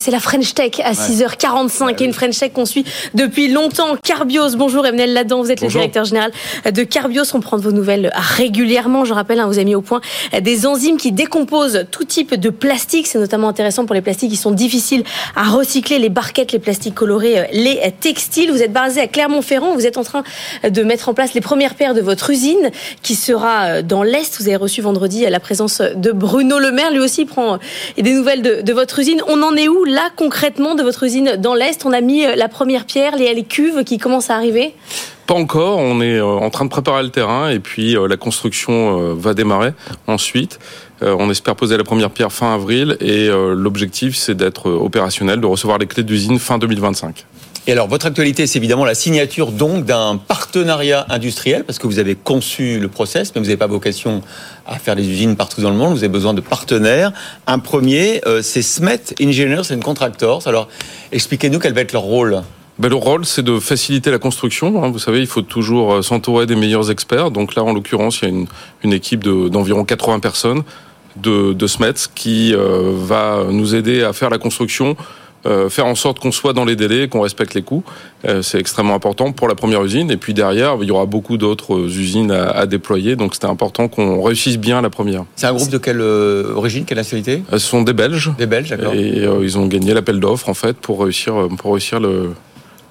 C'est la French Tech à 6h45 et une French Tech qu'on suit depuis longtemps. Carbios, bonjour Emmanuel Ladan, vous êtes le directeur général de Carbios. On prend de vos nouvelles régulièrement. Je rappelle, hein, vous avez mis au point des enzymes qui décomposent tout type de plastique. C'est notamment intéressant pour les plastiques qui sont difficiles à recycler, les barquettes, les plastiques colorés, les textiles. Vous êtes basé à Clermont-Ferrand. Vous êtes en train de mettre en place les premières paires de votre usine qui sera dans l'Est. Vous avez reçu vendredi la présence de Bruno Le Maire. Lui aussi prend des nouvelles de, de votre usine. On en est où là concrètement de votre usine dans l'Est On a mis euh, la première pierre, les, cuves qui commencent à arriver? Pas encore, on est euh, en train de préparer le terrain et puis euh, la construction va démarrer ensuite. On espère poser la première pierre fin avril et l'objectif c'est d'être opérationnel, de recevoir les clés d'usine fin 2025. Et alors, votre actualité, c'est évidemment la signature donc d'un partenariat industriel, parce que vous avez conçu le process, mais vous n'avez pas vocation à faire des usines partout dans le monde. Vous avez besoin de partenaires. Un premier, euh, c'est Smet Engineers and Contractors. Alors, expliquez-nous quel va être leur rôle. Ben, le rôle, c'est de faciliter la construction. Hein. Vous savez, il faut toujours euh, s'entourer des meilleurs experts. Donc là, en l'occurrence, il y a une, équipe d'environ 80 personnes de, de SMETS qui euh, va nous aider à faire la construction euh, faire en sorte qu'on soit dans les délais, qu'on respecte les coûts. Euh, c'est extrêmement important pour la première usine. Et puis derrière, il y aura beaucoup d'autres usines à, déployer. Donc c'était important qu'on réussisse bien la première. C'est un groupe de quelle euh, origine, quelle nationalité? Ce sont des Belges. Des Belges, d'accord. Et ils ont gagné l'appel d'offres en fait pour réussir pour réussir le,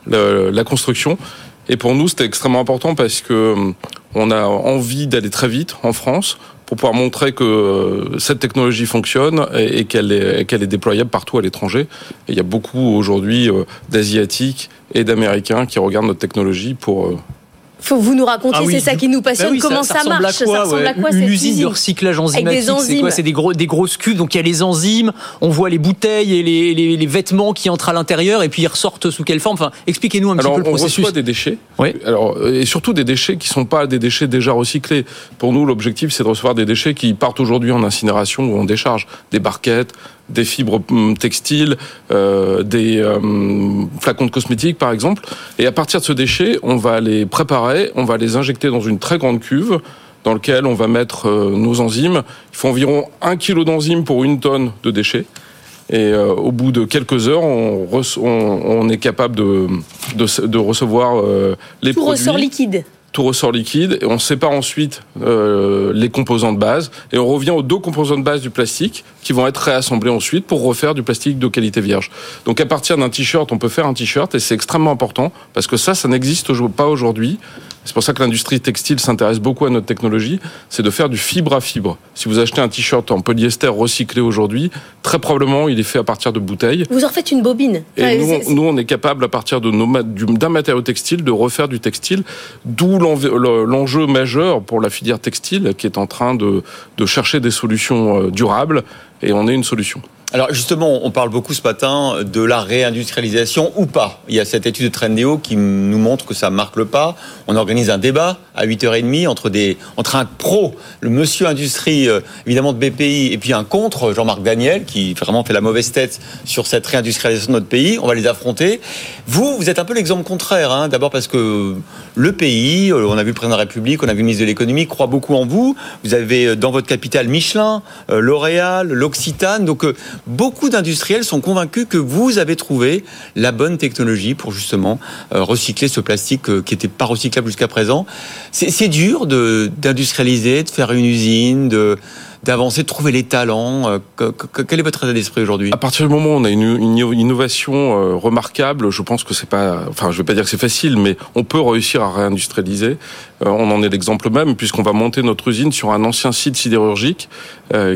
la construction. Et pour nous, c'était extrêmement important parce que on a envie d'aller très vite en France pour pouvoir montrer que euh, cette technologie fonctionne et, qu'elle est, qu'elle est déployable partout à l'étranger. Il y a beaucoup aujourd'hui euh, d'Asiatiques et d'Américains qui regardent notre technologie pour euh, faut vous nous raconter, ah c'est ça qui nous passionne, bah comment ça, marche, ça ressemble à quoi Une usine, de recyclage enzymatique, c'est quoi C'est des, gros, des grosses cuves, donc il y a les enzymes, on voit les bouteilles et les, les, les vêtements qui entrent à l'intérieur et puis ils ressortent sous quelle forme Enfin, expliquez-nous un petit peu le processus. On reçoit des déchets, oui. Alors, et surtout des déchets qui sont pas des déchets déjà recyclés. Pour nous, l'objectif, c'est de recevoir des déchets qui partent aujourd'hui en incinération ou en décharge, des barquettes, des fibres hum, textiles, euh, des euh, flacons de cosmétiques par exemple. Et à partir de ce déchet, on va les préparer, on va les injecter dans une très grande cuve dans laquelle on va mettre euh, nos enzymes. Il faut environ un kilo d'enzymes pour une tonne de déchets. Et euh, au bout de quelques heures, on, on, est capable de, de, de recevoir euh, les Tout produits. ressort liquide tout ressort liquide et on sépare ensuite euh, les composants de base et on revient aux deux composants de base du plastique qui vont être réassemblés ensuite pour refaire du plastique de qualité vierge. Donc à partir d'un t-shirt, on peut faire un t-shirt et c'est extrêmement important parce que ça, ça n'existe pas aujourd'hui. C'est pour ça que l'industrie textile s'intéresse beaucoup à notre technologie, c'est de faire du fibre à fibre. Si vous achetez un t-shirt en polyester recyclé aujourd'hui, très probablement il est fait à partir de bouteilles. Vous en faites une bobine. Et nous, on est capable à partir d'un matériau textile de refaire du textile, d'où l'enjeu majeur pour la filière textile qui est en train de, chercher des solutions euh, durables et on est une solution. Alors justement, on parle beaucoup ce matin de la réindustrialisation ou pas. Il y a cette étude de Trendéo qui nous montre que ça marque le pas. On organise un débat à 8h30 entre, des, entre un pro, le monsieur industrie euh, évidemment de BPI, et puis un contre, Jean-Marc Daniel, qui vraiment fait la mauvaise tête sur cette réindustrialisation de notre pays. On va les affronter. Vous, vous êtes un peu l'exemple contraire. Hein. D'abord parce que le pays, euh, on a vu le président de la République, on a vu le ministre de l'économie, croit beaucoup en vous. Vous avez euh, dans votre capitale Michelin, L'Oréal, l'Occitane. Donc beaucoup d'industriels sont convaincus que vous avez trouvé la bonne technologie pour justement euh, recycler ce plastique euh, qui n'était pas recyclable jusqu'à présent. C'est dur d'industrialiser, de, faire une usine, de d'avancer, de trouver les talents euh, Quel est votre état d'esprit aujourd'hui? À partir du moment où on a une, innovation euh, remarquable, je pense que c'est pas, enfin, je vais pas dire que c'est facile, mais on peut réussir à réindustrialiser. Euh, on en est l'exemple même, puisqu'on va monter notre usine sur un ancien site sidérurgique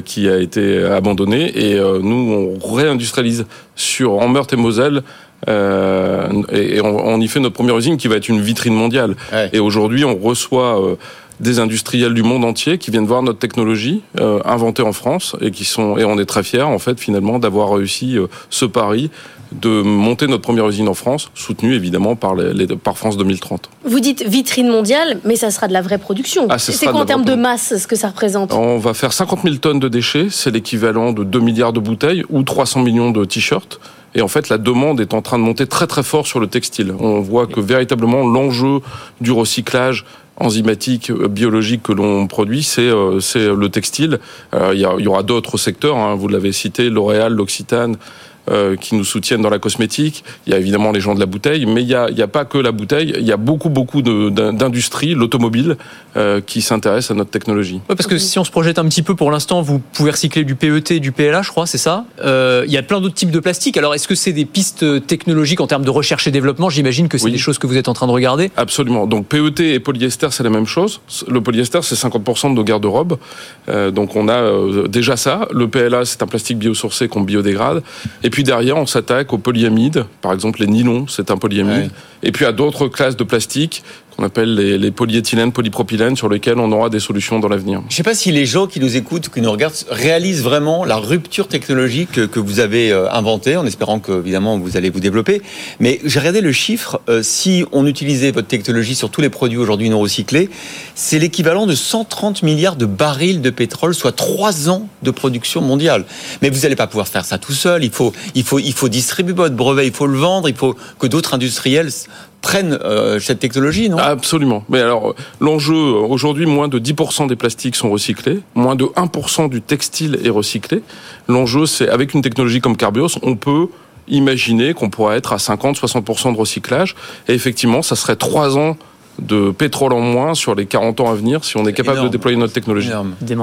qui a été abandonné, et nous on réindustrialise sur en Meurthe et Moselle. et on, y fait notre première usine qui va être une vitrine mondiale. Et aujourd'hui, on reçoit des industriels du monde entier qui viennent voir notre technologie euh, inventée en France et qui sont et on est très fiers en fait finalement d'avoir réussi euh, ce pari de monter notre première usine en France, soutenue évidemment par, les, par France 2030. Vous dites vitrine mondiale, mais ça sera de la vraie production. Ah, c'est quoi en termes de masse ce que ça représente? On va faire 50 000 tonnes de déchets, c'est l'équivalent de 2 milliards de bouteilles ou 300 millions de t-shirts. Et en fait, la demande est en train de monter très très fort sur le textile. On voit que véritablement l'enjeu du recyclage enzymatique, euh, biologique que l'on produit, c'est euh, le textile. Euh, il y, aura d'autres secteurs, hein, vous l'avez cité, L'Oréal, l'Occitane, euh, qui nous soutiennent dans la cosmétique. Il y a évidemment les gens de la bouteille, mais il n'y a, a, pas que la bouteille. Il y a beaucoup, beaucoup d'industries, l'automobile, euh, qui s'intéressent à notre technologie. parce que si on se projette un petit peu, pour l'instant, vous pouvez recycler du PET, du PLA, je crois, c'est ça. Euh, il y a plein d'autres types de plastique. Alors, est-ce que c'est des pistes technologiques en termes de recherche et développement? J'imagine que c'est des choses que vous êtes en train de regarder. Absolument. Donc PET et polyester, c'est la même chose. Le polyester, c'est 50% de nos garde-robes. Euh, donc on a euh, déjà ça. Le PLA, c'est un plastique biosourcé qu'on biodégrade. Et puis derrière, on s'attaque aux polyamides. Par exemple, les nylons, c'est un polyamide. Et puis à d'autres classes de plastique qu'on appelle les, les, polyéthylènes, polypropylènes, sur lesquels on aura des solutions dans l'avenir. Je ne sais pas si les gens qui nous écoutent, qui nous regardent, réalisent vraiment la rupture technologique que, vous avez euh, inventée, en espérant que, évidemment, vous allez vous développer. Mais j'ai regardé le chiffre, euh, si on utilisait votre technologie sur tous les produits aujourd'hui non recyclés, c'est l'équivalent de 130 milliards de barils de pétrole, soit 3 ans de production mondiale. Mais vous n'allez pas pouvoir faire ça tout seul, il faut, il faut, il faut distribuer votre brevet, il faut le vendre, il faut que d'autres industriels prennent euh, cette technologie, non? Absolument. Mais alors, l'enjeu, aujourd'hui, moins de 10% des plastiques sont recyclés, moins de 1% du textile est recyclé. L'enjeu, c'est, avec une technologie comme Carbios, on peut imaginer qu'on pourrait être à 50-60% de recyclage. Et effectivement, ça serait trois ans de pétrole en moins sur les 40 ans à venir si on est capable de déployer notre technologie.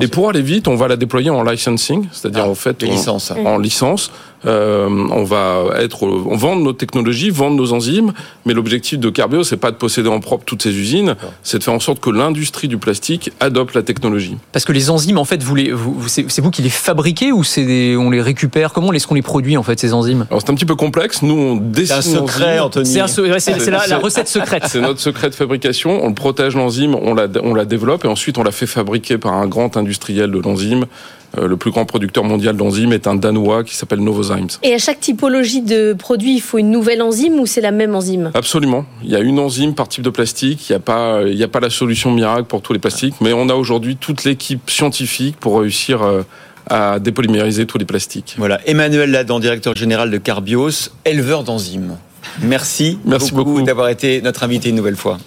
Et pour aller vite, on va la déployer en licensing, c'est-à-dire ah, en fait en licence. Euh, on va être, on vend nos technologies, vendre nos enzymes, mais l'objectif de Carbio, c'est pas de posséder en propre toutes ces usines, c'est de faire en sorte que l'industrie du plastique adopte la technologie. Parce que les enzymes, en fait, vous les, vous, c'est vous qui les fabriquez ou c'est on les récupère? Comment est-ce qu'on les produit en fait ces enzymes? Alors c'est un petit peu complexe. Nous, on dessine. C'est un secret, Anthony. C'est la, la, recette secrète. C'est notre secret de fabrication. On protège l'enzyme, on la, on la développe et ensuite on la fait fabriquer par un grand industriel de l'enzyme le plus grand producteur mondial d'enzymes est un Danois qui s'appelle Novozymes. Et à chaque typologie de produit, il faut une nouvelle enzyme ou c'est la même enzyme Absolument. Il y a une enzyme par type de plastique. Il n'y a pas, il a pas la solution miracle pour tous les plastiques, mais on a aujourd'hui toute l'équipe scientifique pour réussir euh, à dépolymériser tous les plastiques. Voilà. Emmanuel Ladan, directeur général de Carbios, éleveur d'enzymes. Merci, Merci beaucoup, beaucoup. d'avoir été notre invité une nouvelle fois.